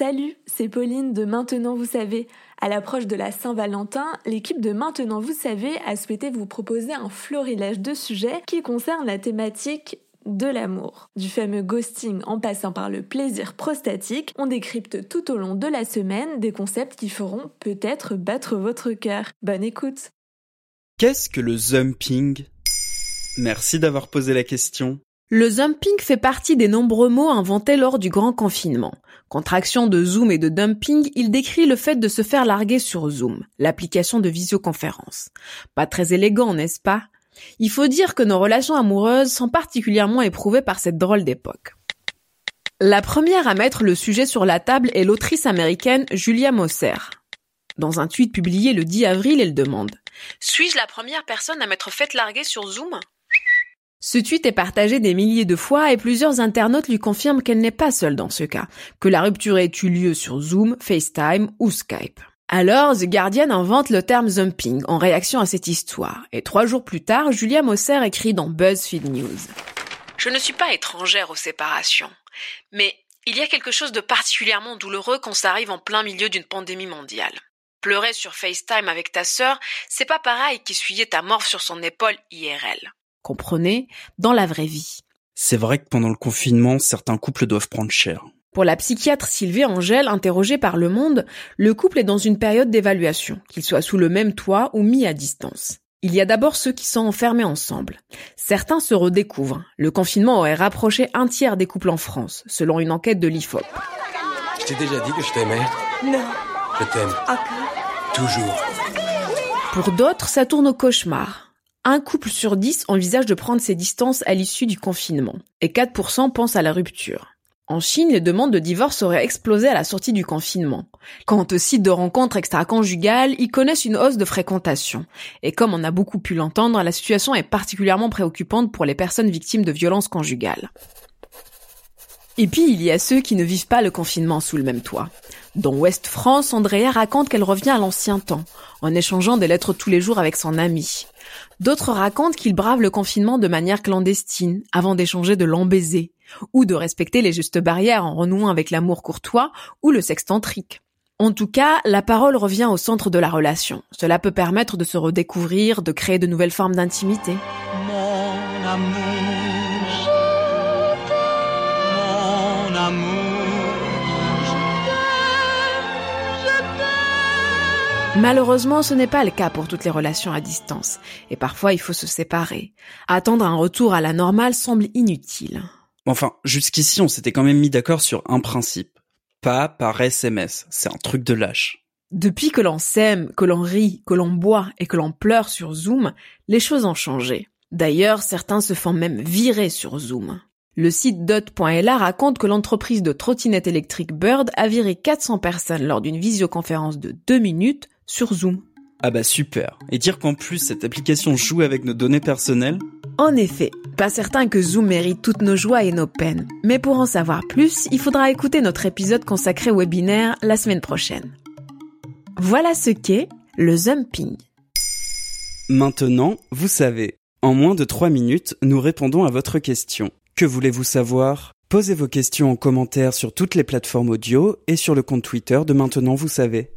Salut, c'est Pauline de Maintenant Vous savez. À l'approche de la Saint-Valentin, l'équipe de Maintenant Vous savez a souhaité vous proposer un florilège de sujets qui concernent la thématique de l'amour. Du fameux ghosting en passant par le plaisir prostatique, on décrypte tout au long de la semaine des concepts qui feront peut-être battre votre cœur. Bonne écoute Qu'est-ce que le zumping? Merci d'avoir posé la question. Le zumping fait partie des nombreux mots inventés lors du grand confinement. Contraction de Zoom et de dumping, il décrit le fait de se faire larguer sur Zoom, l'application de visioconférence. Pas très élégant, n'est-ce pas? Il faut dire que nos relations amoureuses sont particulièrement éprouvées par cette drôle d'époque. La première à mettre le sujet sur la table est l'autrice américaine Julia Moser. Dans un tweet publié le 10 avril, elle demande Suis-je la première personne à m'être faite larguer sur Zoom? Ce tweet est partagé des milliers de fois et plusieurs internautes lui confirment qu'elle n'est pas seule dans ce cas, que la rupture ait eu lieu sur Zoom, FaceTime ou Skype. Alors, The Guardian invente le terme zumping en réaction à cette histoire, et trois jours plus tard, Julia Moser écrit dans BuzzFeed News. Je ne suis pas étrangère aux séparations, mais il y a quelque chose de particulièrement douloureux quand ça arrive en plein milieu d'une pandémie mondiale. Pleurer sur FaceTime avec ta sœur, c'est pas pareil qu'essuyer ta morve sur son épaule IRL comprenez, dans la vraie vie. C'est vrai que pendant le confinement, certains couples doivent prendre cher. Pour la psychiatre Sylvie Angèle, interrogée par Le Monde, le couple est dans une période d'évaluation, qu'il soit sous le même toit ou mis à distance. Il y a d'abord ceux qui sont enfermés ensemble. Certains se redécouvrent. Le confinement aurait rapproché un tiers des couples en France, selon une enquête de l'IFOP. Je t'ai déjà dit que je t'aimais Non. Je t'aime. Toujours. Pour d'autres, ça tourne au cauchemar. Un couple sur dix envisage de prendre ses distances à l'issue du confinement, et 4% pensent à la rupture. En Chine, les demandes de divorce auraient explosé à la sortie du confinement. Quant aux sites de rencontres extra-conjugales, ils connaissent une hausse de fréquentation. Et comme on a beaucoup pu l'entendre, la situation est particulièrement préoccupante pour les personnes victimes de violences conjugales. Et puis, il y a ceux qui ne vivent pas le confinement sous le même toit. Dans Ouest France, Andrea raconte qu'elle revient à l'ancien temps, en échangeant des lettres tous les jours avec son ami. D'autres racontent qu'ils bravent le confinement de manière clandestine, avant d'échanger de longs ou de respecter les justes barrières en renouant avec l'amour courtois ou le sexe tantrique. En tout cas, la parole revient au centre de la relation. Cela peut permettre de se redécouvrir, de créer de nouvelles formes d'intimité. Mon amour, Malheureusement, ce n'est pas le cas pour toutes les relations à distance, et parfois il faut se séparer. Attendre un retour à la normale semble inutile. Enfin, jusqu'ici on s'était quand même mis d'accord sur un principe. Pas par SMS, c'est un truc de lâche. Depuis que l'on s'aime, que l'on rit, que l'on boit et que l'on pleure sur Zoom, les choses ont changé. D'ailleurs, certains se font même virer sur Zoom. Le site dot.la raconte que l'entreprise de trottinette électrique Bird a viré 400 personnes lors d'une visioconférence de 2 minutes sur Zoom. Ah bah super. Et dire qu'en plus cette application joue avec nos données personnelles? En effet, pas certain que Zoom mérite toutes nos joies et nos peines. Mais pour en savoir plus, il faudra écouter notre épisode consacré au webinaire la semaine prochaine. Voilà ce qu'est le zumping. Maintenant, vous savez. En moins de 3 minutes, nous répondons à votre question. Que voulez-vous savoir? Posez vos questions en commentaire sur toutes les plateformes audio et sur le compte Twitter de Maintenant, vous savez.